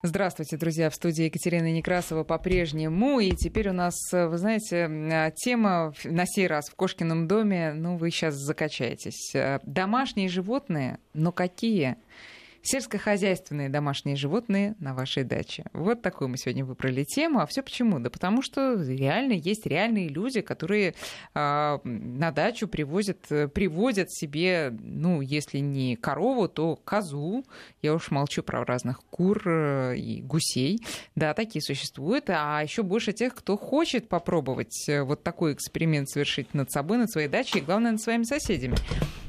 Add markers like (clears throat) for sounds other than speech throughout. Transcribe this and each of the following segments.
Здравствуйте, друзья. В студии Екатерина Некрасова по-прежнему. И теперь у нас, вы знаете, тема на сей раз в Кошкином доме. Ну, вы сейчас закачаетесь. Домашние животные, но какие? Сельскохозяйственные домашние животные на вашей даче. Вот такую мы сегодня выбрали тему. А все почему? Да потому что реально есть реальные люди, которые э, на дачу привозят, приводят себе, ну, если не корову, то козу. Я уж молчу про разных кур э, и гусей. Да, такие существуют. А еще больше тех, кто хочет попробовать э, вот такой эксперимент совершить над собой, над своей дачей и, главное, над своими соседями.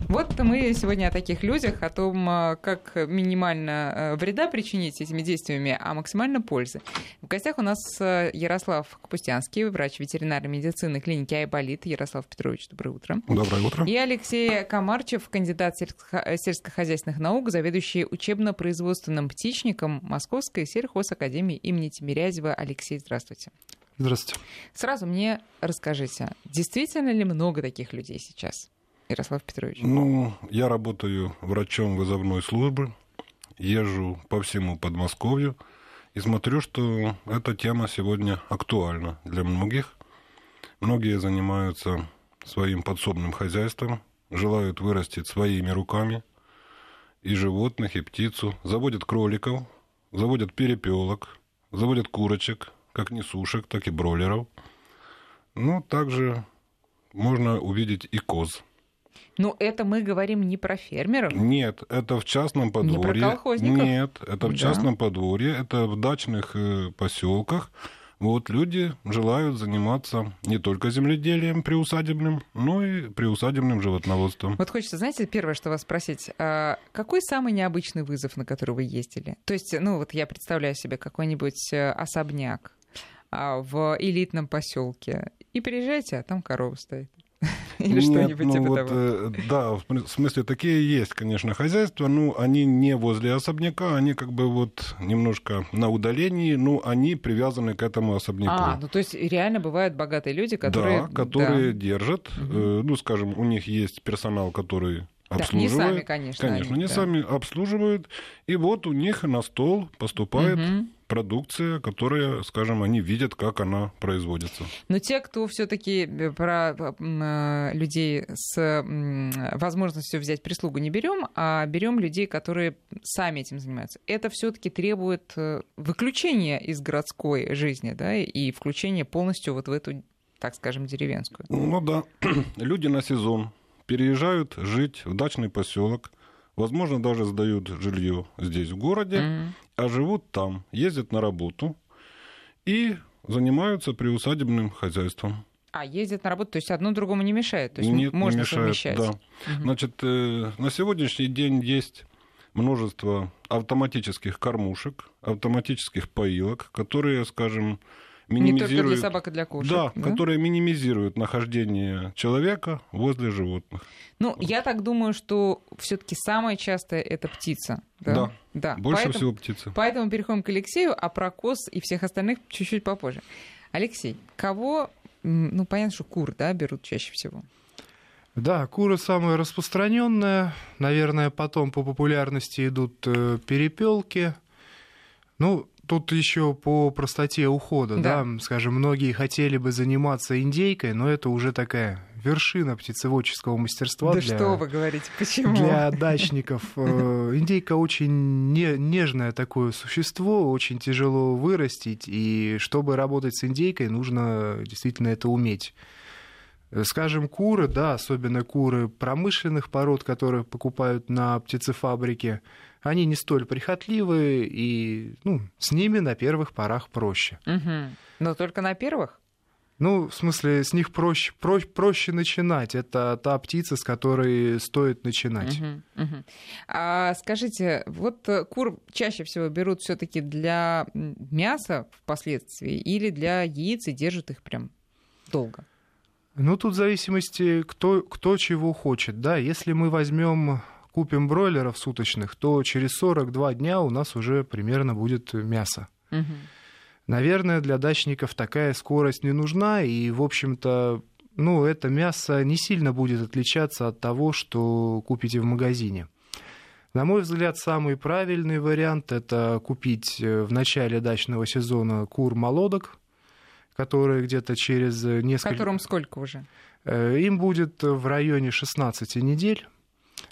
Вот мы сегодня о таких людях, о том, э, как минимально э, вреда причинить этими действиями, а максимально пользы. В гостях у нас э, Ярослав Капустянский, врач ветеринарной медицины клиники Айболит. Ярослав Петрович, доброе утро. Доброе утро. И Алексей Комарчев, кандидат сельскохозяйственных наук, заведующий учебно-производственным птичником Московской сельхозакадемии имени Тимирязева. Алексей, здравствуйте. Здравствуйте. Сразу мне расскажите, действительно ли много таких людей сейчас? Ярослав Петрович? Ну, я работаю врачом вызовной службы езжу по всему Подмосковью и смотрю, что эта тема сегодня актуальна для многих. Многие занимаются своим подсобным хозяйством, желают вырастить своими руками и животных, и птицу, заводят кроликов, заводят перепелок, заводят курочек, как несушек, так и бройлеров. Ну, также можно увидеть и коз – ну, это мы говорим не про фермеров. Нет, это в частном подворье. Не про колхозников. Нет, это в частном да. подворье, это в дачных э, поселках. Вот люди желают заниматься не только земледелием приусадебным, но и приусадебным животноводством. Вот хочется, знаете, первое, что вас спросить, а какой самый необычный вызов, на который вы ездили? То есть, ну вот я представляю себе какой-нибудь э, особняк а, в элитном поселке, и приезжаете, а там корова стоит. (laughs) Или что-нибудь ну, типа вот, того? Э, да, в смысле, такие есть, конечно, хозяйства, но они не возле особняка, они как бы вот немножко на удалении, но они привязаны к этому особняку. А, ну то есть реально бывают богатые люди, которые... Да, которые да. держат, угу. ну, скажем, у них есть персонал, который обслуживают. Да, не сами, конечно. Конечно, они, не да. сами обслуживают. И вот у них на стол поступает угу. Продукция, которая, скажем, они видят, как она производится. Но те, кто все-таки э, про э, людей с возможностью взять прислугу не берем, а берем людей, которые сами этим занимаются. Это все-таки требует э, выключения из городской жизни, да, и включения полностью вот в эту так скажем, деревенскую. Ну да, (clears throat) люди на сезон, переезжают жить в дачный поселок, возможно, даже сдают жилье здесь, в городе, mm-hmm. а живут там, ездят на работу и занимаются приусадебным хозяйством. А, ездят на работу, то есть одно другому не мешает? То есть Нет, можно не мешает, совмещать? Да. Угу. Значит, э, на сегодняшний день есть множество автоматических кормушек, автоматических поилок, которые, скажем, минимизируют... Не только для собак и для кошек. Да, да, которые минимизируют нахождение человека возле животных. Ну, вот. я так думаю, что все таки самое частое это птица. Да, да, да. больше поэтому, всего птица. Поэтому переходим к Алексею, а про коз и всех остальных чуть-чуть попозже. Алексей, кого, ну, понятно, что кур, да, берут чаще всего? Да, куры самые распространенные. Наверное, потом по популярности идут э, перепелки. Ну, Тут еще по простоте ухода, да. да, скажем, многие хотели бы заниматься индейкой, но это уже такая вершина птицеводческого мастерства. Да для, что вы говорите, почему? Для дачников. Э, индейка очень не, нежное такое существо, очень тяжело вырастить, и чтобы работать с индейкой, нужно действительно это уметь. Скажем, куры, да, особенно куры промышленных пород, которые покупают на птицефабрике, они не столь прихотливые, и ну, с ними на первых порах проще. Угу. Но только на первых? Ну, в смысле, с них проще, проще, проще начинать. Это та птица, с которой стоит начинать. Угу. А скажите, вот э, кур чаще всего берут все-таки для мяса впоследствии или для яиц и держат их прям долго? Ну, тут в зависимости, кто, кто чего хочет. Да, если мы возьмем купим бройлеров суточных, то через 42 дня у нас уже примерно будет мясо. Угу. Наверное, для дачников такая скорость не нужна, и, в общем-то, ну, это мясо не сильно будет отличаться от того, что купите в магазине. На мой взгляд, самый правильный вариант это купить э, в начале дачного сезона кур молодок, которые где-то через несколько... Которым сколько уже? Э, им будет в районе 16 недель.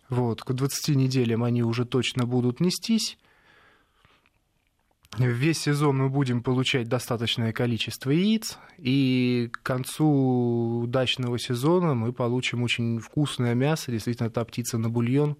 Вот, к 20 неделям они уже точно будут нестись. Весь сезон мы будем получать достаточное количество яиц, и к концу дачного сезона мы получим очень вкусное мясо, действительно та птица на бульон,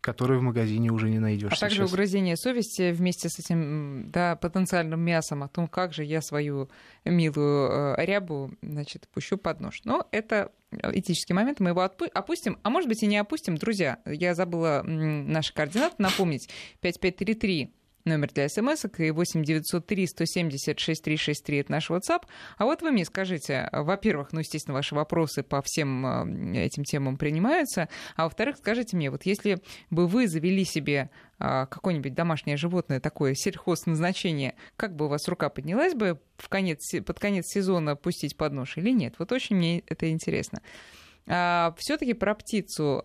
который в магазине уже не найдешь. А также сейчас. угрызение совести вместе с этим да, потенциальным мясом о том, как же я свою милую э, рябу значит, пущу под нож. Но это этический момент, мы его опустим, а может быть и не опустим. Друзья, я забыла наши координаты напомнить. 5533 номер для смс и 8 903 170 6363 это наш WhatsApp. А вот вы мне скажите, во-первых, ну, естественно, ваши вопросы по всем э, этим темам принимаются, а во-вторых, скажите мне, вот если бы вы завели себе а, какое-нибудь домашнее животное такое сельхозназначение, как бы у вас рука поднялась бы в конец, под конец сезона пустить под нож или нет? Вот очень мне это интересно. А, все-таки про птицу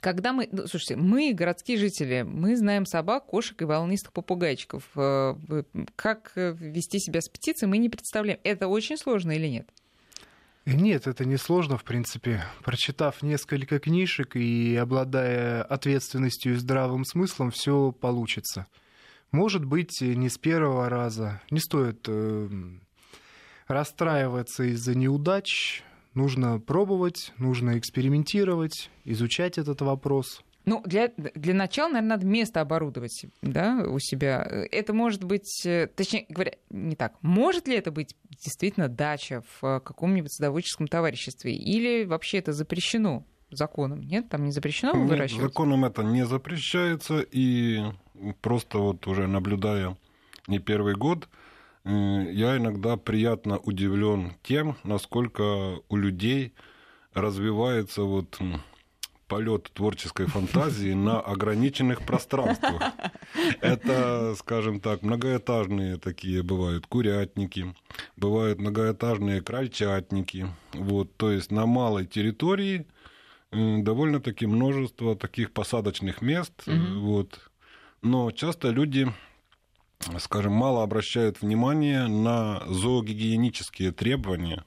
когда мы, ну, слушайте, мы, городские жители, мы знаем собак, кошек и волнистых попугайчиков. Э, как э, вести себя с птицей, мы не представляем. Это очень сложно или нет? Нет, это не сложно, в принципе. Прочитав несколько книжек и обладая ответственностью и здравым смыслом, все получится. Может быть, не с первого раза. Не стоит э, расстраиваться из-за неудач нужно пробовать, нужно экспериментировать, изучать этот вопрос. Ну, для, для начала, наверное, надо место оборудовать да, у себя. Это может быть, э, точнее говоря, не так. Может ли это быть действительно дача в каком-нибудь садоводческом товариществе? Или вообще это запрещено законом? Нет, там не запрещено Нет, выращивать? Законом это не запрещается. И просто вот уже наблюдая не первый год, я иногда приятно удивлен тем, насколько у людей развивается вот полет творческой фантазии на ограниченных пространствах. Это, скажем так, многоэтажные такие бывают курятники, бывают многоэтажные крольчатники. Вот, то есть на малой территории довольно-таки множество таких посадочных мест. Mm-hmm. Вот. Но часто люди скажем, мало обращают внимание на зоогигиенические требования.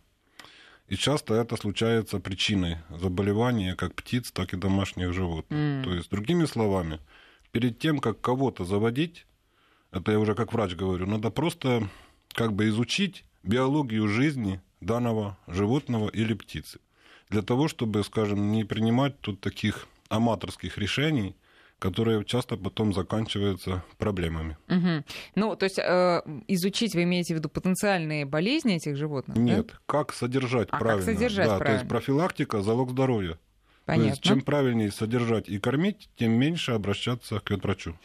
И часто это случается причиной заболевания как птиц, так и домашних животных. Mm. То есть, другими словами, перед тем, как кого-то заводить, это я уже как врач говорю, надо просто как бы изучить биологию жизни данного животного или птицы. Для того, чтобы, скажем, не принимать тут таких аматорских решений – которые часто потом заканчиваются проблемами. Угу. Ну, то есть э, изучить вы имеете в виду потенциальные болезни этих животных? Нет, да? как содержать а правильно. Как содержать да, правильно. То есть профилактика залог здоровья. Понятно. То есть чем правильнее содержать и кормить, тем меньше обращаться к ветврачу.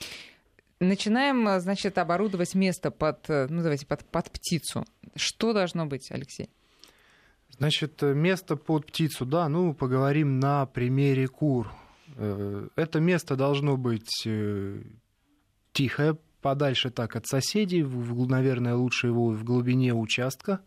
Начинаем, значит, оборудовать место под, ну, давайте, под, под птицу. Что должно быть, Алексей? Значит, место под птицу, да, ну, поговорим на примере кур. Э, это место должно быть э, тихое, подальше так от соседей, наверное, лучше его в глубине участка.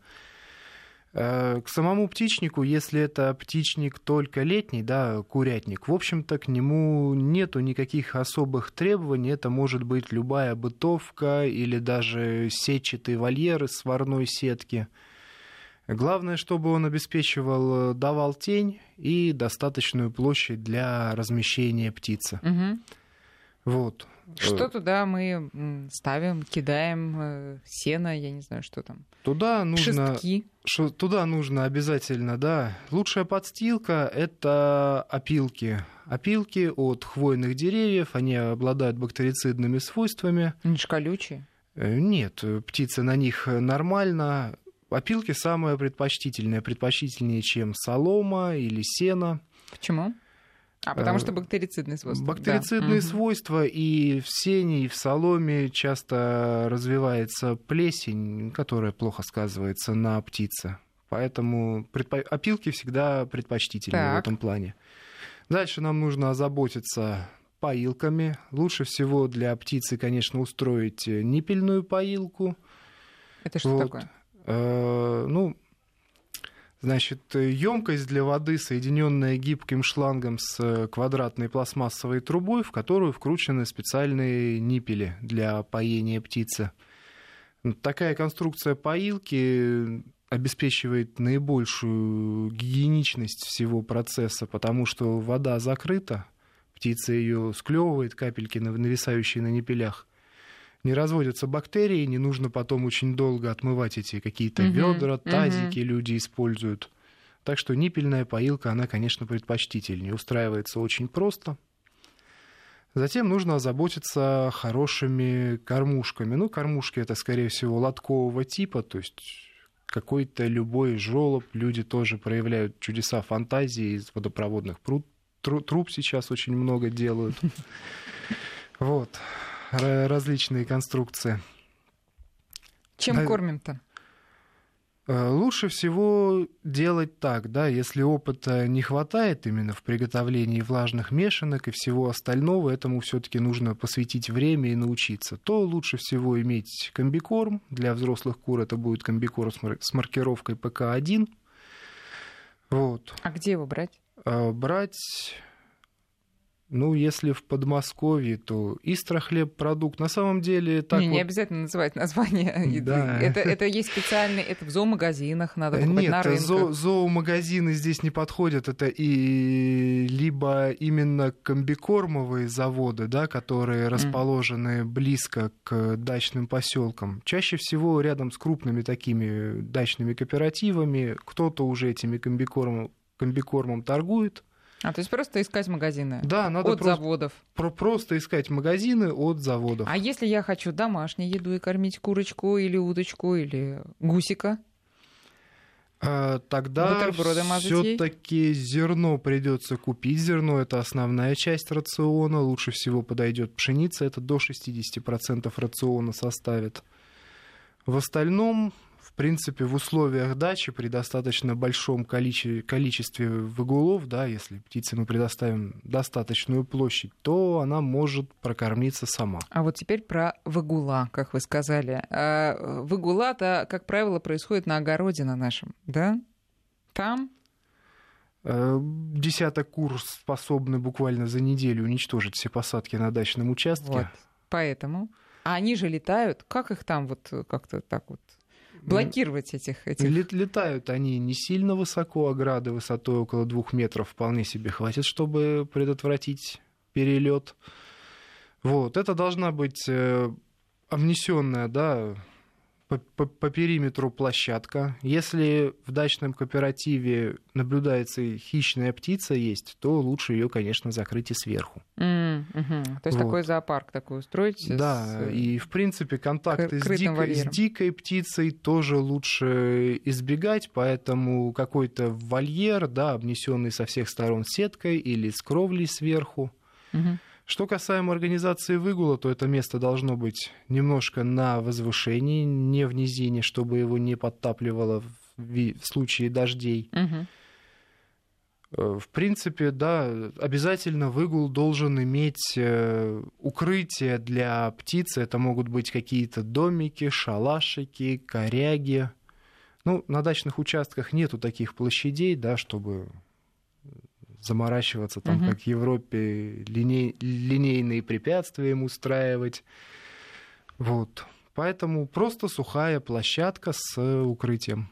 Э, к самому птичнику, если это птичник только летний, да, курятник, в общем-то, к нему нету никаких особых требований. Это может быть любая бытовка или даже сетчатый вольер из сварной сетки – Главное, чтобы он обеспечивал, э, давал тень и достаточную площадь для размещения птицы. Угу. Вот. Что туда мы ставим, кидаем э, сено, я не знаю, что там. Туда нужно, Шестки. Ш, туда нужно обязательно, да. Лучшая подстилка это опилки. Опилки от хвойных деревьев, они обладают бактерицидными свойствами. Они же колючие. Э, нет, птицы на них нормально. Опилки самые предпочтительные, предпочтительнее, чем солома или сено. Почему? А потому что бактерицидные свойства. Бактерицидные да. свойства, и в сене, и в соломе часто развивается плесень, которая плохо сказывается на птице. Поэтому предпо... опилки всегда предпочтительны так. в этом плане. Дальше нам нужно озаботиться поилками. Лучше всего для птицы, конечно, устроить ниппельную поилку. Это что вот. такое? Э, ну, Значит, емкость для воды, соединенная гибким шлангом с квадратной пластмассовой трубой, в которую вкручены специальные ниппели для поения птицы. Такая конструкция поилки обеспечивает наибольшую гигиеничность всего процесса, потому что вода закрыта, птица ее склевывает, капельки нависающие на непелях. Не разводятся бактерии, не нужно потом очень долго отмывать эти какие-то угу, ведра, тазики угу. люди используют. Так что ниппельная поилка, она, конечно, предпочтительнее. Устраивается очень просто. Затем нужно озаботиться хорошими кормушками. Ну, кормушки это, скорее всего, лоткового типа, то есть какой-то любой жолоб. Люди тоже проявляют чудеса фантазии из водопроводных пруд, труб сейчас очень много делают. (laughs) Вот. Различные конструкции. Чем кормим-то? Э, лучше всего делать так, да, если опыта не хватает именно в приготовлении влажных мешанок и всего остального, этому все-таки нужно посвятить время и научиться, то лучше всего иметь комбикорм. Для взрослых кур это будет комбикорм с маркировкой ПК-1. Вот. А где его брать? Э, брать ну, если в Подмосковье, то Истра хлебпродукт. На самом деле так Не, вот... не обязательно называть название. (laughs) Да. Это, это есть специальный, это в зоомагазинах надо покупать Нет, на рынках. Зо, зоомагазины здесь не подходят. Это и либо именно комбикормовые заводы, да, которые расположены mm. близко к дачным поселкам. Чаще всего рядом с крупными такими дачными кооперативами кто-то уже этими комбикормом, комбикормом торгует а, то есть просто искать магазины да, надо от просто, заводов? Про просто искать магазины от заводов. А если я хочу домашнюю еду и кормить курочку или уточку или гусика? А, тогда все-таки зерно придется купить. Зерно это основная часть рациона. Лучше всего подойдет пшеница. Это до 60% рациона составит. В остальном принципе, в условиях дачи при достаточно большом количестве выгулов, да, если птице мы предоставим достаточную площадь, то она может прокормиться сама. А вот теперь про выгула, как вы сказали. А, выгула-то, как правило, происходит на огороде на нашем, да? Там э, Десяток кур способны буквально за неделю уничтожить все посадки на дачном участке. Вот. Поэтому. А они же летают. Как их там вот как-то так вот блокировать этих... этих... Летают они не сильно высоко, ограды высотой около двух метров вполне себе хватит, чтобы предотвратить перелет. Вот, это должна быть э, обнесенная, да, по, по, по периметру площадка. Если в дачном кооперативе наблюдается хищная птица есть, то лучше ее, конечно, закрыть и сверху. Mm-hmm. То есть вот. такой зоопарк такой устроить? Да, с... и в принципе контакты с дикой, с дикой птицей тоже лучше избегать, поэтому какой-то вольер, да, обнесенный со всех сторон сеткой или с кровлей сверху. Mm-hmm. Что касаемо организации выгула, то это место должно быть немножко на возвышении, не в низине, чтобы его не подтапливало в, случае дождей. Угу. В принципе, да, обязательно выгул должен иметь э, укрытие для птицы. Это могут быть какие-то домики, шалашики, коряги. Ну, на дачных участках нету таких площадей, да, чтобы заморачиваться, там, угу. как в Европе, линей, линейные препятствия им устраивать. Вот. Поэтому просто сухая площадка с укрытием.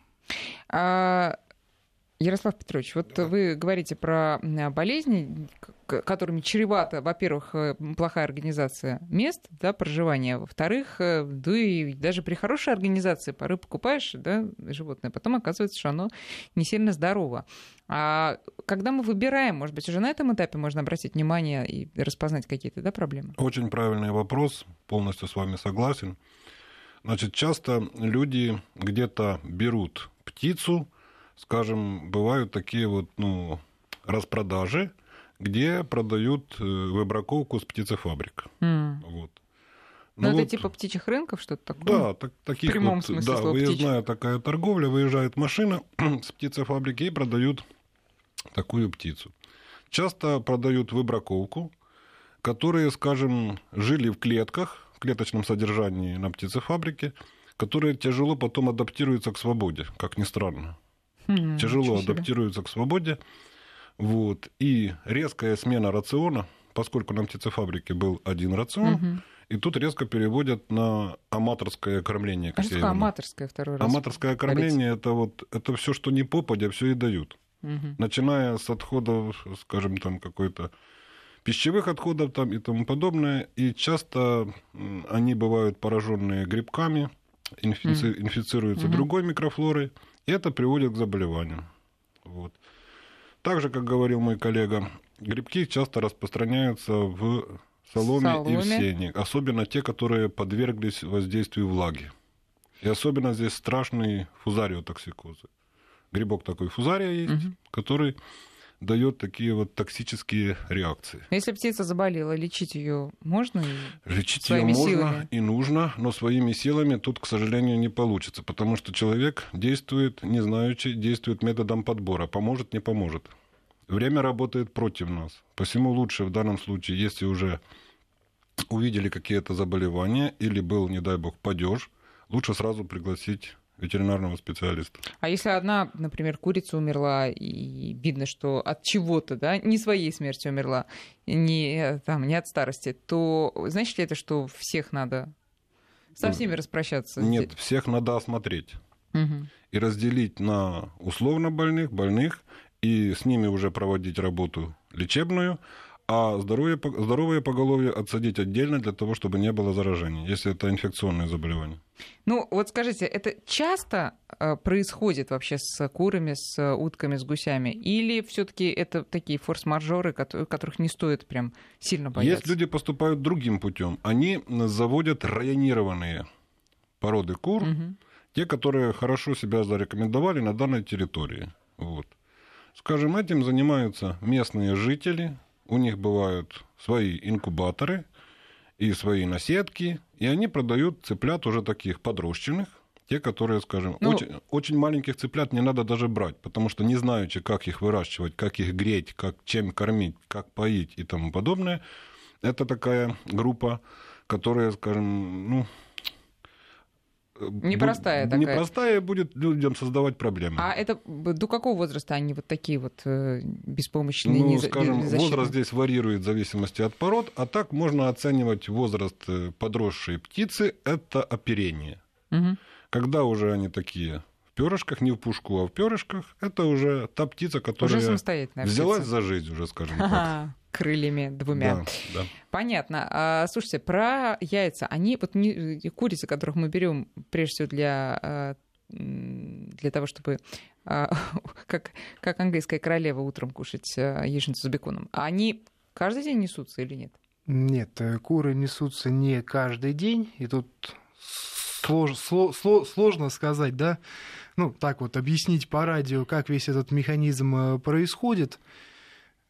А, Ярослав Петрович, вот да. вы говорите про болезни, которыми чревата, во-первых, э, плохая организация мест да, проживания, во-вторых, э, да и даже при хорошей организации порой покупаешь да, животное, потом оказывается, что оно не сильно здорово. А когда мы выбираем, может быть, уже на этом этапе можно обратить внимание и распознать какие-то да, проблемы? Очень правильный вопрос, полностью с вами согласен. Значит, часто люди где-то берут птицу, скажем, бывают такие вот, ну, распродажи, где продают э, выбраковку с птицефабрик. Mm. Вот. Ну, ну это вот, типа птичьих рынков, что-то такое? Да, так, таких в прямом вот, смысле да, слова выездная птичьих. такая торговля, выезжает машина (clears throat) с птицефабрики и продают такую птицу. Часто продают выбраковку, которые, скажем, жили в клетках, в клеточном содержании на птицефабрике, которые тяжело потом адаптируются к свободе, как ни странно. Мгм, тяжело адаптируются к свободе. Вот. И резкая смена рациона, поскольку на птицефабрике был один рацион, Мгм. и тут резко переводят на аматорское кормление. А как что такое его называю. аматорское второй раз? Аматорское кормление это вот это все, что не попадя, все и дают. Мгм. Начиная с отходов, скажем, там какой-то пищевых отходов там и тому подобное. И часто они бывают пораженные грибками, инфици- инфицируются Мгм. другой микрофлорой, и это приводит к заболеваниям. Вот. Также, как говорил мой коллега, грибки часто распространяются в соломе, и в Соломе. сене, особенно те, которые подверглись воздействию влаги. И особенно здесь страшный фузариотоксикозы. Грибок такой фузария есть, Мгм. который дает такие вот токсические реакции. Если птица заболела, лечить ее можно? Лечить ее можно силами. и нужно, но своими силами тут, к сожалению, не получится, потому что человек действует, не знаючи, действует методом подбора. Поможет, не поможет. Время работает против нас. Посему лучше в данном случае, если уже увидели какие-то заболевания или был, не дай бог, падеж, лучше сразу пригласить ветеринарного специалиста. А если одна, например, курица умерла, и видно, что от чего-то, да, не своей смертью умерла, не, там, не от старости, то значит ли это, что всех надо со всеми распрощаться? Нет, всех надо осмотреть. Мгм. и разделить на условно больных, больных, и с ними уже проводить работу лечебную, а здоровье, здоровое поголовье отсадить отдельно для того, чтобы не было заражений, если это инфекционное заболевание. Ну, вот скажите, это часто э, происходит вообще с курами, с утками, с гусями? Или все таки это такие форс-мажоры, кото- которых не стоит прям сильно бояться? Есть люди поступают другим путем. Они заводят районированные породы кур, Мгм. те, которые хорошо себя зарекомендовали на данной территории. Вот. Скажем, этим занимаются местные жители, у них бывают свои инкубаторы и свои наседки, и они продают цыплят уже таких подрощенных, те, которые, скажем, Ну- очень, очень маленьких цыплят не надо даже брать, потому что не знаючи, как их выращивать, как их греть, как, чем кормить, как поить и тому подобное, это такая группа, которая, скажем, ну, Непростая бу- такая. Непростая будет людям создавать проблемы. А это до какого возраста они вот такие вот э, беспомощные, Ну, неза- скажем, беззащитные? возраст здесь варьирует в зависимости от пород, а так можно оценивать возраст э, подросшей птицы – это оперение. Мгм. Когда уже они такие в перышках, не в пушку, а в перышках, это уже та птица, которая Уже взялась птица. за жизнь уже, скажем (laughs) так. Крыльями двумя. Да, да. Понятно. А, слушайте, про яйца. Они, вот не, курицы, которых мы берем прежде всего для, а, для того, чтобы а, (laughs) как, как английская королева утром кушать а, яичницу с беконом, они каждый день несутся или нет? Нет, э, куры несутся не каждый день, и тут слож- сло- сло- сложно сказать, да, ну, так вот, объяснить по радио, как весь этот механизм э, происходит.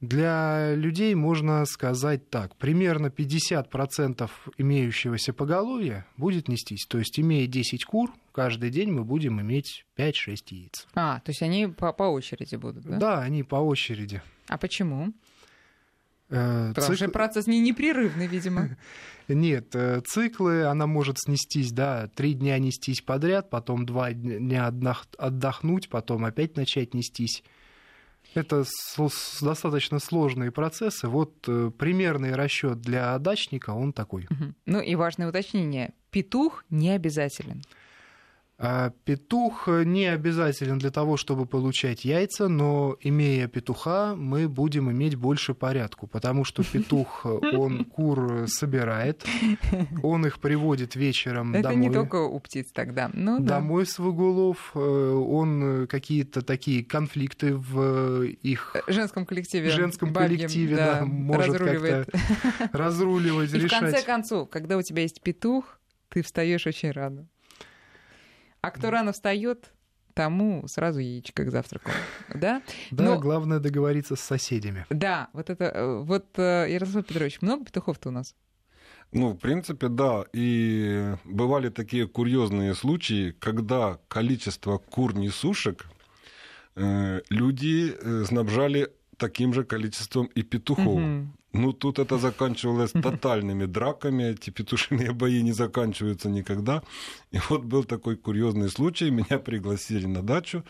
Для людей можно сказать так, примерно 50% имеющегося поголовья будет нестись. То есть, имея 10 кур, каждый день мы будем иметь 5-6 яиц. А, то есть они по, по очереди будут, да? Да, они по очереди. А почему? Э, Потому что цикл- процесс не непрерывный, видимо. (laughs) Нет, э, циклы она может снестись, да, три дня нестись подряд, потом два дня отдох- отдохнуть, потом опять начать нестись. Это достаточно сложные процессы. Вот э, примерный расчет для дачника, он такой. Ну и важное уточнение. Петух не обязателен. А Петух э, не обязателен для того, чтобы получать яйца, но имея петуха, мы будем иметь больше порядку, потому что петух, э, (laughs) он кур собирает, (laughs) он их приводит вечером Это домой. не только у птиц тогда. Ну да. домой с выгулов, э, он э, какие-то такие конфликты в э, их женском коллективе. женском бабьем, коллективе, да, может разруливает. разруливать, (laughs) И в конце решать. концов, когда у тебя есть петух, ты встаешь очень рано. А кто рано встает, тому сразу яичко к завтраку. Да? Да, но- главное договориться с соседями. Да, вот это, э, вот, э, Ярослав Петрович, много петухов-то у нас? Ну, в принципе, да. И бывали такие курьезные случаи, когда количество кур-несушек э, люди э, снабжали таким же количеством и петухов. Мгм. Ну, тут это заканчивалось тотальными драками, эти петушиные бои не заканчиваются никогда. И вот был такой курьезный случай, меня пригласили на дачу,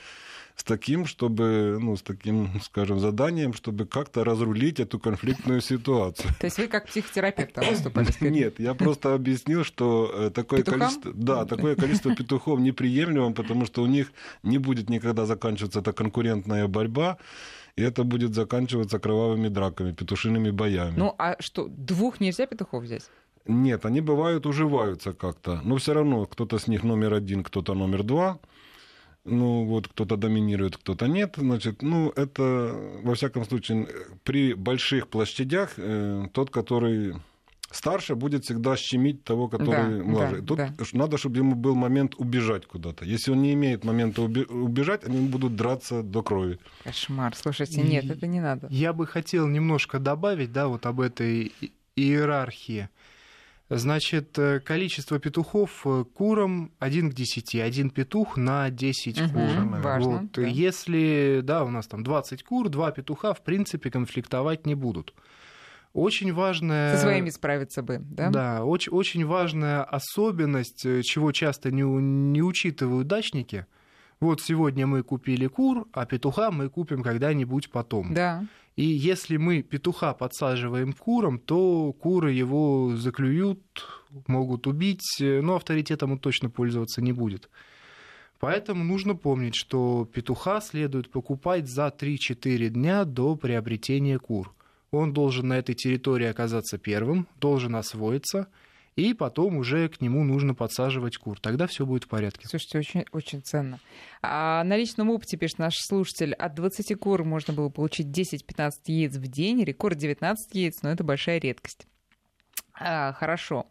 с таким, чтобы, ну, с таким, скажем, заданием, чтобы как-то разрулить эту конфликтную ситуацию. То есть вы как психотерапевт выступали? Нет, я просто объяснил, что э, такое Петухам? количество, да, такое количество петухов неприемлемо, потому что у них не будет никогда заканчиваться эта конкурентная борьба, и это будет заканчиваться кровавыми драками, петушиными боями. Ну, а что, двух нельзя петухов взять? Нет, они бывают, уживаются как-то. Но все равно кто-то с них номер один, кто-то номер два. Ну, вот кто-то доминирует, кто-то нет. Значит, ну, это, во всяком случае, при больших площадях э, тот, который старше, будет всегда щемить того, который Да, младше. да, Тут да. надо, чтобы ему был момент убежать куда-то. Если он не имеет момента убежать, они будут драться до крови. Кошмар. Слушайте, нет, это не надо. Я бы хотел немножко добавить, да, вот об этой и- иерархии. Значит, э, количество петухов э, курам 1 к 10, один петух на 10 Мгм, кур. важно, Вот. да. Если, да, у нас там 20 кур, два петуха, в принципе, конфликтовать не будут. Очень важная... Со своими справиться бы, да? Да, очень, очень важная особенность, э, чего часто не, не учитывают дачники. Вот сегодня мы купили кур, а петуха мы купим когда-нибудь потом. Да. И если мы петуха подсаживаем к курам, то куры его заклюют, могут убить, э, но авторитетом он точно пользоваться не будет. Поэтому нужно помнить, что петуха следует покупать за 3-4 дня до приобретения кур. Он должен на этой территории оказаться первым, должен освоиться, и потом уже к нему нужно подсаживать кур. Тогда все будет в порядке. Слушайте, очень, очень ценно. А на личном опыте, пишет наш слушатель, от 20 кур можно было получить 10-15 яиц в день, рекорд 19 яиц, но это большая редкость. А, хорошо.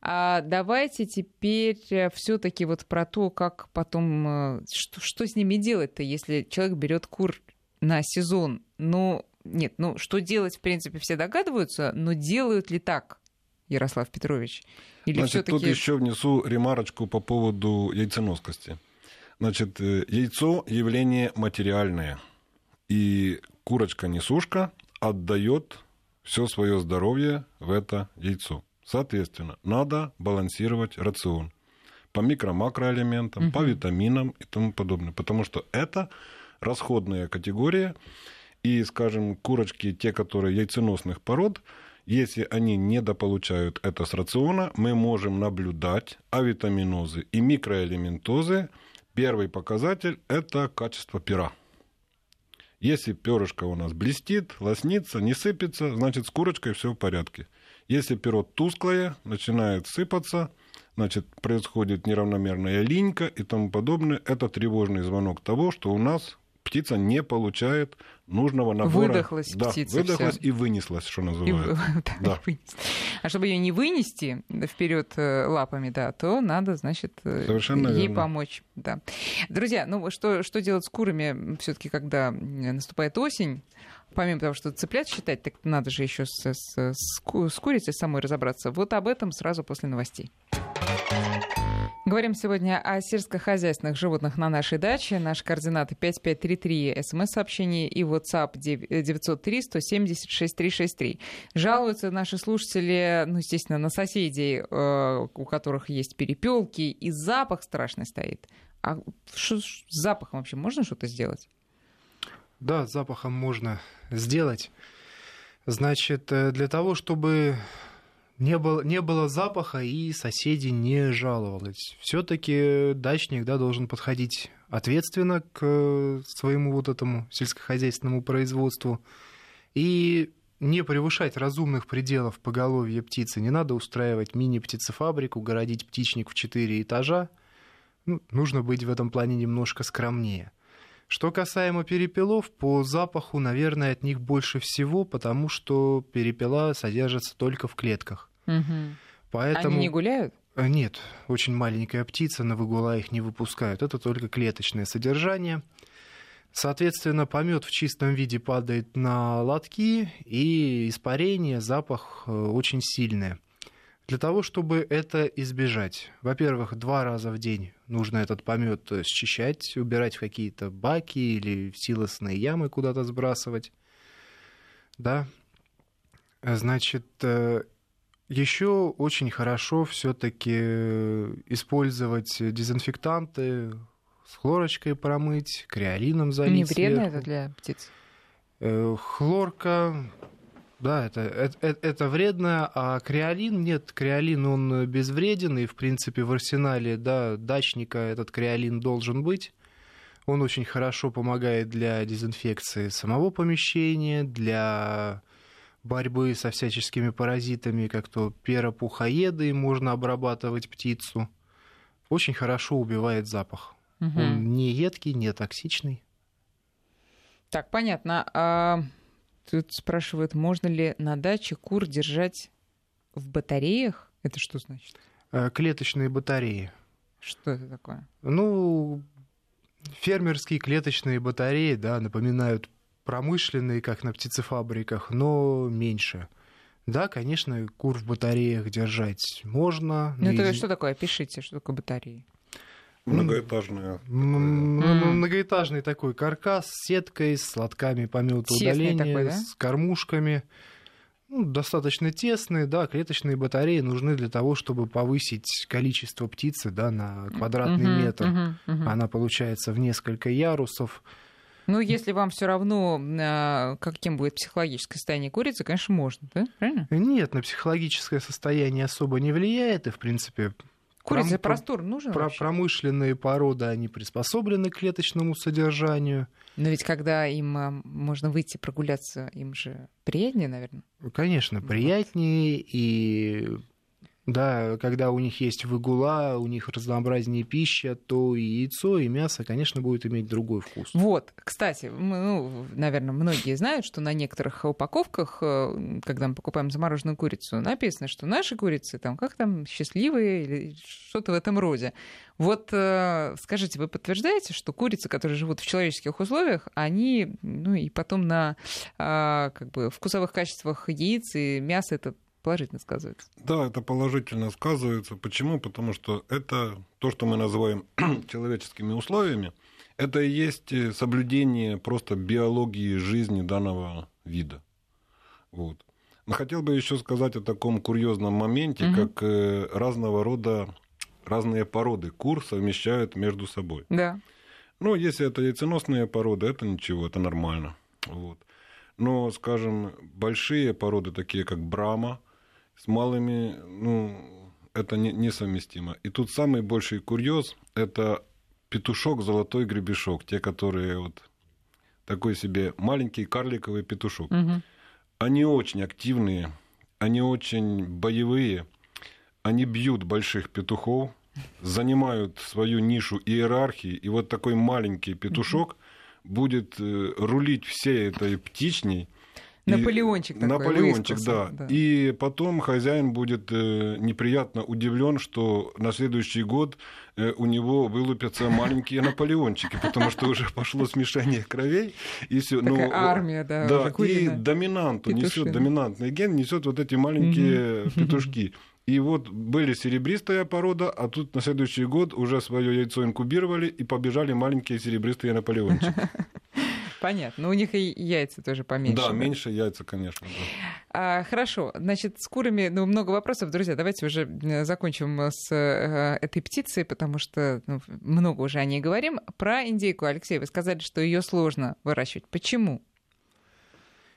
А давайте теперь все-таки вот про то, как потом, э, что, что с ними делать-то, если человек берет кур на сезон. Ну, нет, ну что делать, в принципе, все догадываются, но делают ли так, Ярослав Петрович? Или Значит, тут еще внесу ремарочку по поводу яйценоскости. Значит, э, яйцо явление материальное. И курочка-несушка отдает все свое здоровье в это яйцо. Соответственно, надо балансировать рацион по микро-макроэлементам, по витаминам и тому подобное. Потому что это расходная категория. И, скажем, курочки, те, которые яйценосных пород, если они недополучают это с рациона, мы можем наблюдать авитаминозы и микроэлементозы. Первый показатель – это качество пера. Если перышко у нас блестит, лоснится, не сыпется, значит, с курочкой все в порядке. Если перо тусклое, начинает сыпаться, значит, происходит неравномерная линька и тому подобное, это тревожный звонок того, что у нас птица не получает нужного набора. Выдохлась да, птица Выдохлась вся. и вынеслась, что называется. (laughs) да, Да. и вынести. А чтобы ее не вынести вперед лапами, да, то надо, значит, э, Совершенно ей верно. помочь. Да. Друзья, ну что, что делать с курами все-таки, когда наступает осень? Помимо того, что цыплят считать, так надо же еще с, с, с ку- с курицей самой разобраться. Вот об этом сразу после новостей. Говорим сегодня о сельскохозяйственных животных на нашей даче. Наши координаты 5533, смс-сообщение и WhatsApp 903-170-6363. Жалуются наши слушатели, ну, естественно, на соседей, э, у которых есть перепелки, и запах страшный стоит. А шо- с запахом вообще можно что-то сделать? Да, запахом можно сделать. Значит, э, для того, чтобы не было, не было запаха и соседи не жаловались. Все-таки дачник да, должен подходить ответственно к э, своему вот этому сельскохозяйственному производству и не превышать разумных пределов поголовья птицы. Не надо устраивать мини-птицефабрику, городить птичник в четыре этажа. Ну, нужно быть в этом плане немножко скромнее. Что касаемо перепелов, по запаху, наверное, от них больше всего, потому что перепела содержатся только в клетках. Мгм. Поэтому... Они не гуляют? Э, Нет, очень маленькая птица, на выгула их не выпускают. Это только клеточное содержание. Соответственно, помет в чистом виде падает на лотки, и испарение, запах э, очень сильное. Для того, чтобы это избежать, во-первых, два раза в день нужно этот помет э, счищать, убирать в какие-то баки или в силосные ямы куда-то сбрасывать. Да. Значит, э, еще очень хорошо все-таки использовать дезинфектанты, с хлорочкой промыть, креолином залить. Не вредно сверху. это для птиц? Э, Хлорка, да, это, это, это вредно, а креолин нет, креолин он безвреден, и в принципе в арсенале да, дачника этот креолин должен быть. Он очень хорошо помогает для дезинфекции самого помещения, для борьбы со всяческими паразитами, как то перопухоеды, можно обрабатывать птицу. Очень хорошо убивает запах. Мгм. Он не едкий, не токсичный. Так, понятно. А тут спрашивают, можно ли на даче кур держать в батареях? Это что значит? Э, Клеточные батареи. Что это такое? Ну, фермерские клеточные батареи, да, напоминают промышленные, как на птицефабриках, но меньше. Да, конечно, кур в батареях держать можно. Ну, это из- что такое? Пишите, что такое батареи. Многоэтажная. М, Мгм. Многоэтажный такой каркас с сеткой, с лотками помета Тесный удаления, такой, да? с кормушками. Ну, достаточно тесные, да, клеточные батареи нужны для того, чтобы повысить количество птицы да, на квадратный Мгм, метр. мгм, мгм. Она получается в несколько ярусов. Ну, если вам все равно, а, каким будет психологическое состояние курицы, конечно, можно, да? Правильно? Нет, на психологическое состояние особо не влияет, и, в принципе, Курице Пром- простор нужен про- вообще? промышленные породы, они приспособлены к клеточному содержанию. Но ведь когда им а, можно выйти прогуляться, им же приятнее, наверное. Конечно, Вот. приятнее, и да, когда у них есть выгула, у них разнообразнее пища, то и яйцо, и мясо, конечно, будет иметь другой вкус. Вот, кстати, мы, ну, наверное, многие знают, что на некоторых упаковках, э, когда мы покупаем замороженную курицу, написано, что наши курицы там как там счастливые или что-то в этом роде. Вот э, скажите, вы подтверждаете, что курицы, которые живут в человеческих условиях, они, ну и потом на а, как бы вкусовых качествах яиц и мяса это положительно сказывается? Да, это положительно сказывается. Почему? Потому что это то, что мы называем (clears throat) человеческими условиями, это и есть э, соблюдение просто биологии жизни данного вида. Вот. Но хотел бы еще сказать о таком курьезном моменте, Мгм. как э, разного рода разные породы кур совмещают между собой. Да. Ну, если это яйценосные породы, это ничего, это нормально. Вот. Но, скажем, большие породы, такие как Брама, с малыми, ну, это не- несовместимо. И тут самый большой курьез – это петушок, золотой гребешок, те, которые вот такой себе маленький карликовый петушок. Мгм. Они очень активные, они очень боевые, они бьют больших петухов, занимают свою нишу иерархии, и вот такой маленький петушок будет э, рулить всей этой птичней. И- Наполеончик такой Наполеончик, да. да. И потом хозяин будет э, неприятно удивлен, что на следующий год э, у него вылупятся маленькие Наполеончики, потому что уже пошло смешение кровей, и все. Такая армия, да, да и доминанту несет, доминантный ген несет вот эти маленькие петушки. (laughs) И вот были серебристая порода, а тут на следующий год уже свое яйцо инкубировали и побежали маленькие серебристые Наполеончики. (laughs) Понятно. Но у них и яйца тоже поменьше. Да, меньше яйца, конечно. да. А, хорошо, значит, с курами, ну, много вопросов, друзья, давайте уже закончим с э, этой птицей, потому что ну, много уже о ней говорим. Про индейку, Алексей, вы сказали, что ее сложно выращивать. Почему?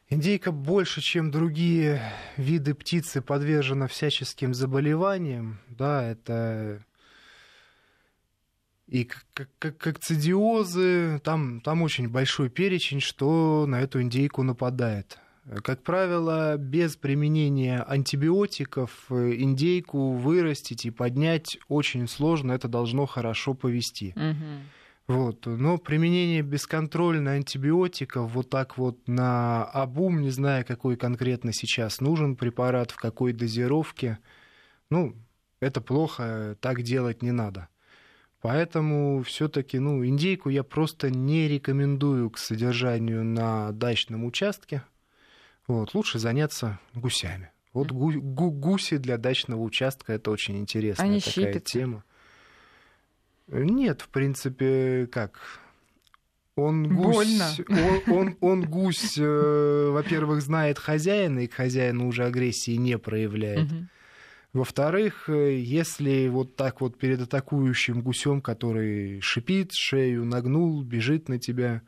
Индейка больше, чем другие виды птицы, подвержена всяческим заболеваниям. Да, это и к- к- к- кокцидиозы, там, там очень большой перечень, что на эту индейку нападает. Как правило, без применения антибиотиков э, индейку вырастить и поднять очень сложно, это должно хорошо повести. Вот. Но применение бесконтрольно антибиотиков вот так вот на обум, не зная, какой конкретно сейчас нужен препарат, в какой дозировке, ну, это плохо, так делать не надо. Поэтому все-таки, ну, индейку я просто не рекомендую к содержанию на дачном участке. Вот, лучше заняться гусями. Вот гу- гу- гуси для дачного участка это очень интересная Они такая щипятся? тема. Нет, в принципе, как? Он гусь, он, он, он гусь, э, во-первых, знает хозяина, и к хозяину уже агрессии не проявляет. Угу. Во-вторых, э, если вот так вот перед атакующим гусем, который шипит, шею нагнул, бежит на тебя,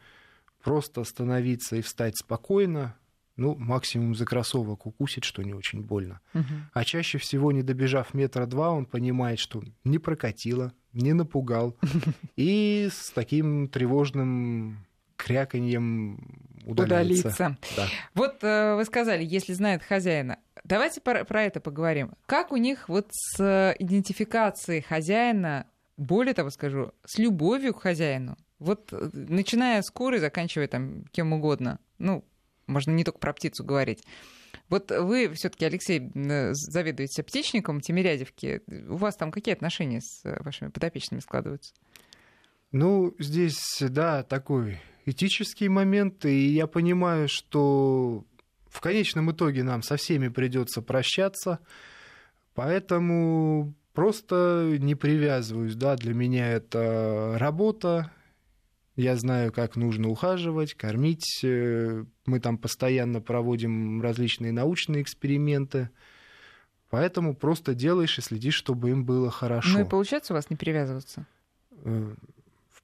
просто остановиться и встать спокойно, ну, максимум за кроссовок укусит, что не очень больно. Угу. А чаще всего, не добежав метра два, он понимает, что не прокатило, не напугал. (laughs) И с таким тревожным кряканьем удалиться. удалиться. Да. Вот э, вы сказали, если знает хозяина. Давайте про, про это поговорим. Как у них вот с идентификацией хозяина, более того скажу, с любовью к хозяину? Вот э, начиная с куры, заканчивая там кем угодно. Ну, можно не только про птицу говорить. Вот вы все-таки, Алексей, заведуете птичником Тимирязевки. У вас там какие отношения с э, вашими подопечными складываются? Ну, здесь, да, такой этический момент, и я понимаю, что в конечном итоге нам со всеми придется прощаться, поэтому просто не привязываюсь, да, для меня это работа, я знаю, как нужно ухаживать, кормить. Э, мы там постоянно проводим различные научные эксперименты. Поэтому просто делаешь и следишь, чтобы им было хорошо. Ну и получается у вас не привязываться?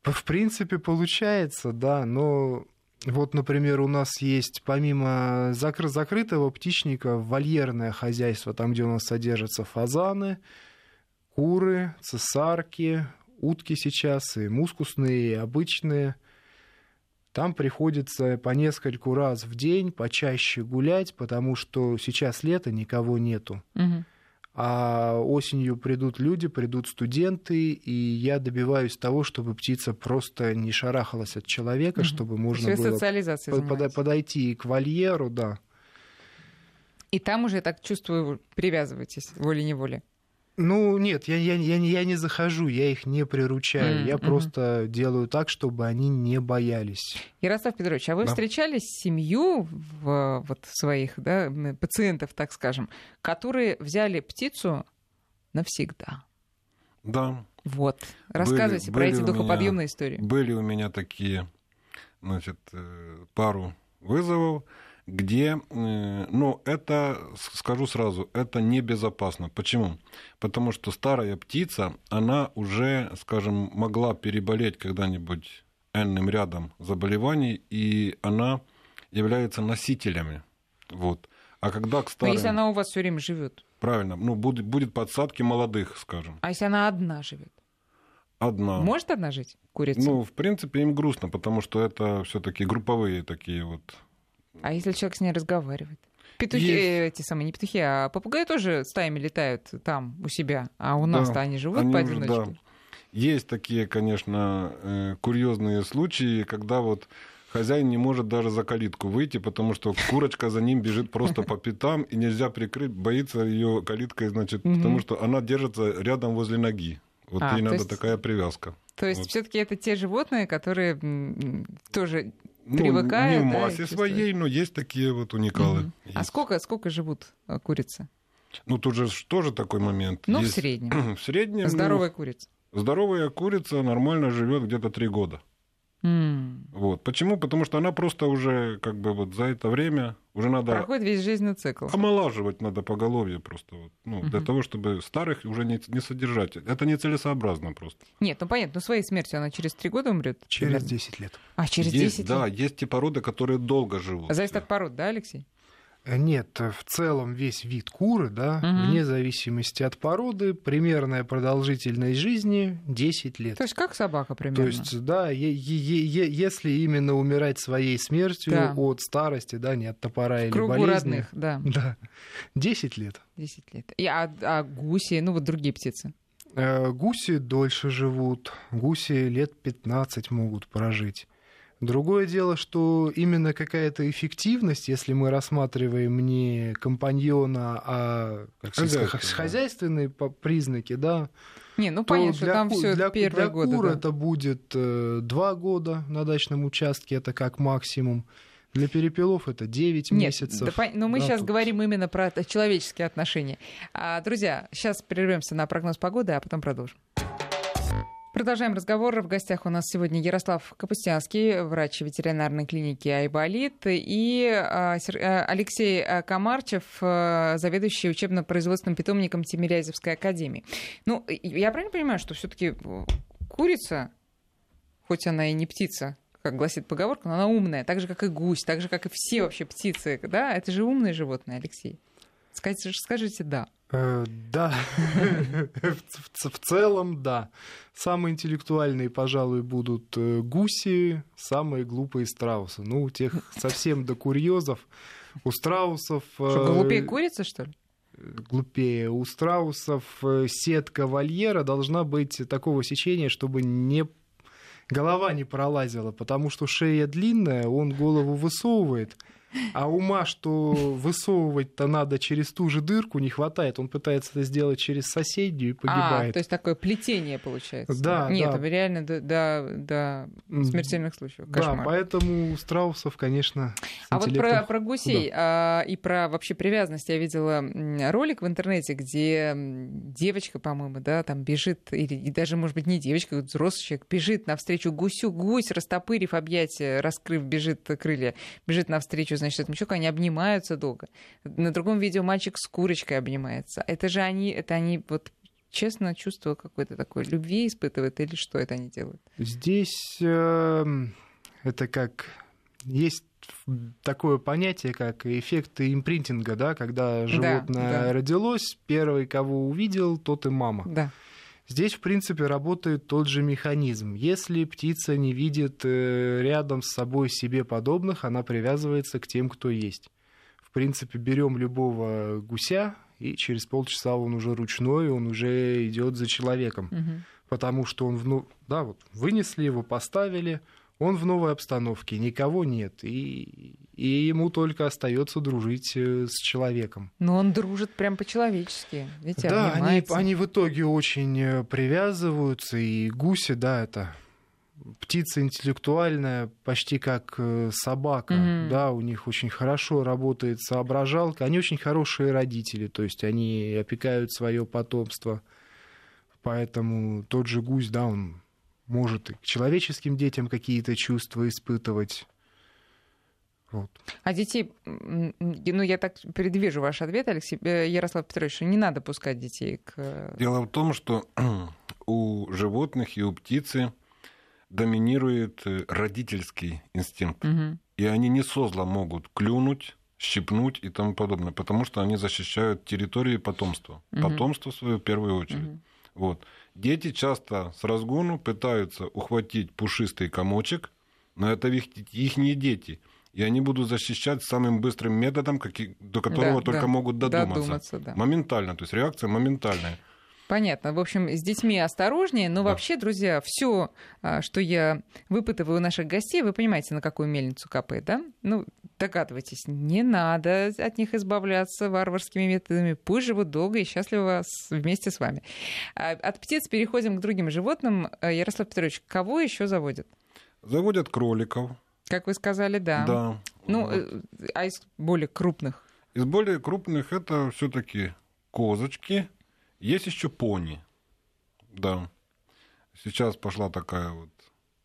Э, в, принципе, получается, да. Но вот, например, у нас есть помимо закры- закрытого птичника вольерное хозяйство, там, где у нас содержатся фазаны, куры, цесарки, утки сейчас, и мускусные, и обычные. Там приходится по нескольку раз в день почаще гулять, потому что сейчас лето, никого нету. Угу. А осенью придут люди, придут студенты, и я добиваюсь того, чтобы птица просто не шарахалась от человека, угу. чтобы можно было под, подойти к вольеру, да. И там уже, я так чувствую, привязываетесь волей-неволей. Ну, нет, я, я, я, я не захожу, я их не приручаю. Mm-hmm. Я просто делаю так, чтобы они не боялись. Ярослав Петрович, а вы да. встречали семью в, вот, своих да, пациентов, так скажем, которые взяли птицу навсегда? Да. Вот. Рассказывайте были, про были эти духоподъемные истории. Были у меня такие, значит, э, пару вызовов где, э, ну, это, скажу сразу, это небезопасно. Почему? Потому что старая птица, она уже, скажем, могла переболеть когда-нибудь энным рядом заболеваний, и она является носителями. Вот. А когда к старым... Но если она у вас все время живет? Правильно. Ну, будет, будет подсадки молодых, скажем. А если она одна живет? Одна. Может одна жить, курица? Ну, в принципе, им грустно, потому что это все-таки групповые такие вот а если человек с ней разговаривает? Петухи, Есть. эти самые, не петухи, а попугаи тоже стаями летают там у себя, а у нас-то да, они живут они, поодиночке. Да. Есть такие, конечно, э, курьезные случаи, когда вот хозяин не может даже за калитку выйти, потому что курочка за ним бежит просто по пятам, и нельзя прикрыть, боится ее калиткой, значит, потому что она держится рядом возле ноги. Вот а, ей надо есть... такая привязка. То есть вот. все-таки это те животные, которые тоже ну, привыкают. Не в массе да, своей, но есть такие вот уникалы. Угу. А сколько, сколько живут э, курицы? Ну, тут же тоже такой момент. Ну, есть... (clears throat) в среднем. в среднем. Здоровая ну, курица. Здоровая курица нормально живет где-то три года. Mm. Вот. Почему? Потому что она просто уже как бы вот за это время уже надо... Проходит весь жизненный цикл. Омолаживать надо поголовье просто. Вот, ну, uh-huh. Для того, чтобы старых уже не, не содержать. Это нецелесообразно просто. Нет, ну понятно, но своей смертью она через три года умрет? Через примерно? 10 лет. А, через есть, 10 лет? Да, есть те породы, которые долго живут. Зависит от пород, да, Алексей? Нет, в целом весь вид куры, да, угу. вне зависимости от породы, примерная продолжительность жизни 10 лет. То есть как собака примерно? То есть, да, е- е- е- если именно умирать своей смертью да. от старости, да, не от топора в или кругу болезни. родных, да. (laughs) Да, 10 лет. 10 лет. И, а, а гуси, ну вот другие птицы? Э, гуси дольше живут, гуси лет 15 могут прожить. Другое дело, что именно какая-то эффективность, если мы рассматриваем не компаньона, а как сказать, хозяйственные признаки, да. Не, ну понятно, что там все для, первые для годы. Кур да. это будет э, два года на дачном участке, это как максимум. Для перепелов это 9 Нет, месяцев. Да, но мы да, сейчас тут... говорим именно про человеческие отношения. А, друзья, сейчас прервемся на прогноз погоды, а потом продолжим. Продолжаем разговор. В гостях у нас сегодня Ярослав Капустянский, врач ветеринарной клиники Айболит, и а, а, Алексей а, Комарчев, заведующий учебно-производственным питомником Тимирязевской академии. Ну, я правильно понимаю, что все таки курица, хоть она и не птица, как гласит поговорка, но она умная, так же, как и гусь, так же, как и все вообще птицы, да? Это же умные животные, Алексей. Скажите, скажите «да». Э, да, (laughs) в целом, да. Самые интеллектуальные, пожалуй, будут э, гуси, самые глупые страусы. Ну, у тех (laughs) совсем до курьезов. У страусов... Что, глупее курица, что ли? глупее. У страусов э, сетка вольера должна быть такого сечения, чтобы не голова не пролазила, потому что шея длинная, он голову высовывает, а ума, что высовывать-то надо через ту же дырку, не хватает. Он пытается это сделать через соседнюю и погибает. А, то есть такое плетение получается. Да, Нет, да. реально до, до, до смертельных случаев. Кошмар. Да, поэтому у страусов, конечно, А вот про, про гусей а, и про вообще привязанность я видела ролик в интернете, где девочка, по-моему, да, там бежит, или и даже, может быть, не девочка, а взрослый человек, бежит навстречу гусю, гусь, растопырив объятия, раскрыв, бежит крылья, бежит навстречу, значит, человеку, они обнимаются долго. На другом видео мальчик с курочкой обнимается. Это же они, это они вот честно чувство какой-то такой любви испытывают или что это они делают? Здесь э, это как есть такое понятие, как эффект импринтинга, да, когда животное да, да. родилось, первый, кого увидел, тот и мама. Да. Здесь, в принципе, работает тот же механизм. Если птица не видит э, рядом с собой себе подобных, она привязывается к тем, кто есть. В принципе, берем любого гуся, и через полчаса он уже ручной, он уже идет за человеком. Угу. Потому что он, ну, да, вот вынесли его, поставили, он в новой обстановке, никого нет, и, и ему только остается дружить э, с человеком. Но он дружит прям по-человечески, видите, Да, они, они в итоге очень э, привязываются, и гуси, да, это птица интеллектуальная, почти как э, собака, mm-hmm. да, у них очень хорошо работает соображалка, они очень хорошие родители, то есть они опекают свое потомство, поэтому тот же гусь, да, он может и к человеческим детям какие-то чувства испытывать. Вот. А детей, ну я так предвижу ваш ответ, Алексей э, Ярослав Петрович, что не надо пускать детей к... Э, Дело в том, что (clears throat) у животных и у птицы доминирует э, родительский инстинкт. Угу. И они не созла могут клюнуть, щипнуть и тому подобное, потому что они защищают территории потомства. Угу. Потомство свое в первую очередь. Угу. Вот. Дети часто с разгону пытаются ухватить пушистый комочек, но это их, их не дети. И они будут защищать самым быстрым методом, какие, до которого да, только да, могут додуматься. додуматься да. Моментально, то есть реакция моментальная. Понятно. В общем, с детьми осторожнее. Но да. вообще, друзья, все, а, что я выпытываю у наших гостей, вы понимаете, на какую мельницу капает, да? Ну, догадывайтесь, не надо от них избавляться варварскими методами. Пусть живут долго и счастливо вместе с вами. А, от птиц переходим к другим животным. А, Ярослав Петрович, кого еще заводят? Заводят кроликов. Как вы сказали, да. Да. Ну, вот. Э, а из более крупных? Из более крупных это все-таки козочки, есть еще пони. Да. Сейчас пошла такая вот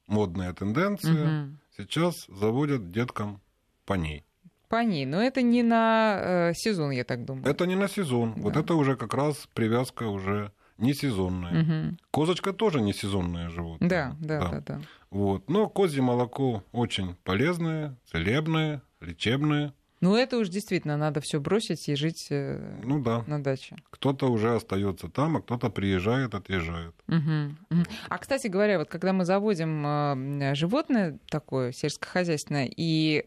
модная тенденция. Угу. Сейчас заводят деткам поней. Поней. Но это не на э, сезон, я так думаю. Это не на сезон. Да. Вот это уже как раз привязка уже не сезонная. Угу. Козочка тоже не сезонное животное. Да, да, да, да. да. Вот. Но козье молоко очень полезное, целебное, лечебное. Ну, это уж действительно надо все бросить и жить э, ну, да. на даче. Кто-то уже остается там, а кто-то приезжает, отъезжает. Угу. А, кстати говоря, вот когда мы заводим э, животное такое сельскохозяйственное, и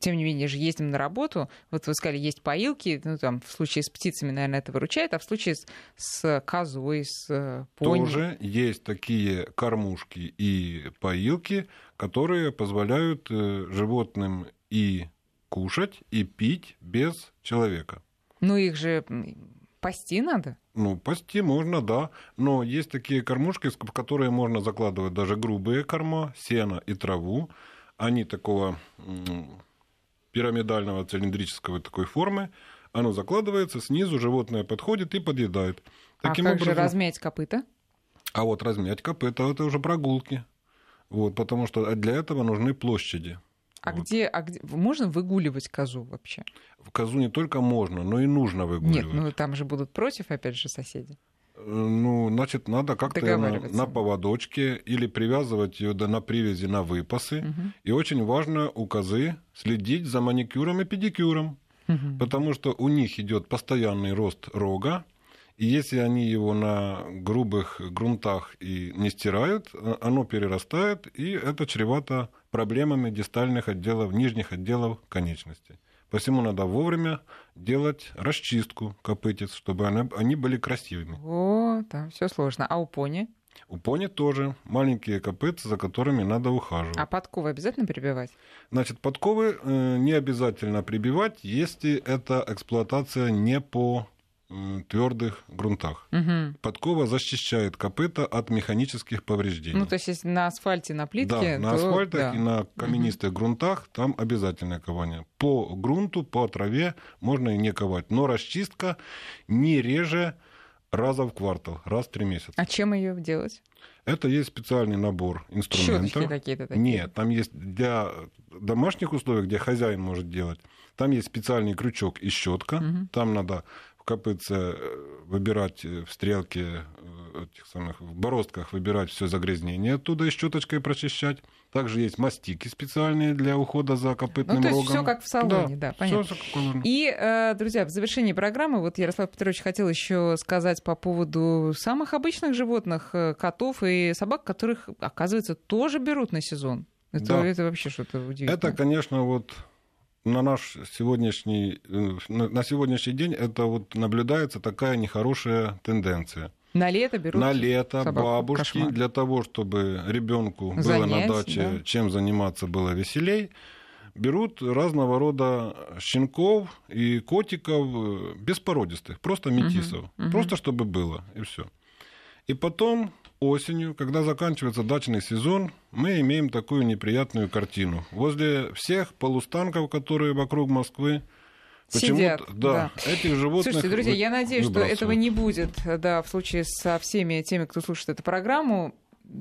тем не менее же ездим на работу, вот вы сказали, есть поилки, ну там в случае с птицами, наверное, это выручает, а в случае с, с козой, с э, пони... Тоже есть такие кормушки и поилки, которые позволяют животным и кушать и пить без человека. Ну, их же пасти надо? Ну, пасти можно, да. Но есть такие кормушки, в которые можно закладывать даже грубые корма, сено и траву. Они такого пирамидального цилиндрического такой формы. Оно закладывается, снизу животное подходит и подъедает. А Таким а как образом... же размять копыта? А вот размять копыта это уже прогулки. Вот, потому что для этого нужны площади. А Вот. где, а где можно выгуливать козу вообще? В козу не только можно, но и нужно выгуливать. Нет, ну там же будут против, опять же, соседи. Э, Ну, значит, надо как-то на, на поводочке или привязывать ее на привязи на выпасы. Мгм. И очень важно у козы следить за маникюром и педикюром, Мгм. потому что у них идет постоянный рост рога. И если они его на грубых грунтах и не стирают, э, оно перерастает, и это чревато проблемами дистальных отделов, нижних отделов конечностей. Посему надо вовремя делать расчистку копытец, чтобы они, они были красивыми. О, там все сложно. А у пони? У пони тоже маленькие копытца, за которыми надо ухаживать. А подковы обязательно прибивать? Значит, подковы э, не обязательно прибивать, если это эксплуатация не по твердых грунтах. Мгм. Подкова защищает копыта от механических повреждений. Ну, то есть, если на асфальте, на плитке, да, на то асфальтах да. и на каменистых грунтах там обязательное кование. По грунту, по траве можно и не ковать, но расчистка не реже раза в квартал, раз в три месяца. А чем ее делать? Это есть специальный набор инструментов. Щеточки какие-то такие? Нет, там есть для домашних условий, где хозяин может делать, там есть специальный крючок и щетка. Мгм. Там надо копытце э, выбирать э, в стрелке э, этих самых, в бороздках выбирать все загрязнение оттуда и щеточкой прочищать. Также есть мастики специальные для ухода за копытным Ну, то есть рогом. все как в салоне, да, понятно. всё как положено. И, друзья, в завершении программы, вот Ярослав Петрович хотел еще сказать по поводу самых обычных животных, котов и собак, которых, оказывается, тоже берут на сезон. Это, Да. это вообще что-то удивительное. Это, конечно, вот на наш сегодняшний, э, на сегодняшний день это вот наблюдается такая нехорошая тенденция. На лето берут на лето собаку. бабушки Кошмар. для того, чтобы ребенку было Занять, на даче да. чем заниматься было веселей, берут разного рода щенков и котиков э, беспородистых, просто метисов, мгм. просто чтобы было и все. И потом осенью, когда заканчивается дачный сезон, мы имеем такую неприятную картину. Возле всех полустанков, которые вокруг Москвы, Сидят, почему-то, да, этих животных Слушайте, друзья, я надеюсь, что этого не будет, да, в случае со всеми теми, кто слушает эту программу.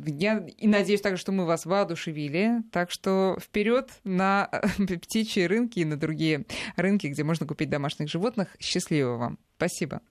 Я и надеюсь также, что мы вас воодушевили. Так что вперед на (laughs) птичьи рынки и на другие рынки, где можно купить домашних животных. Счастливо вам. Спасибо.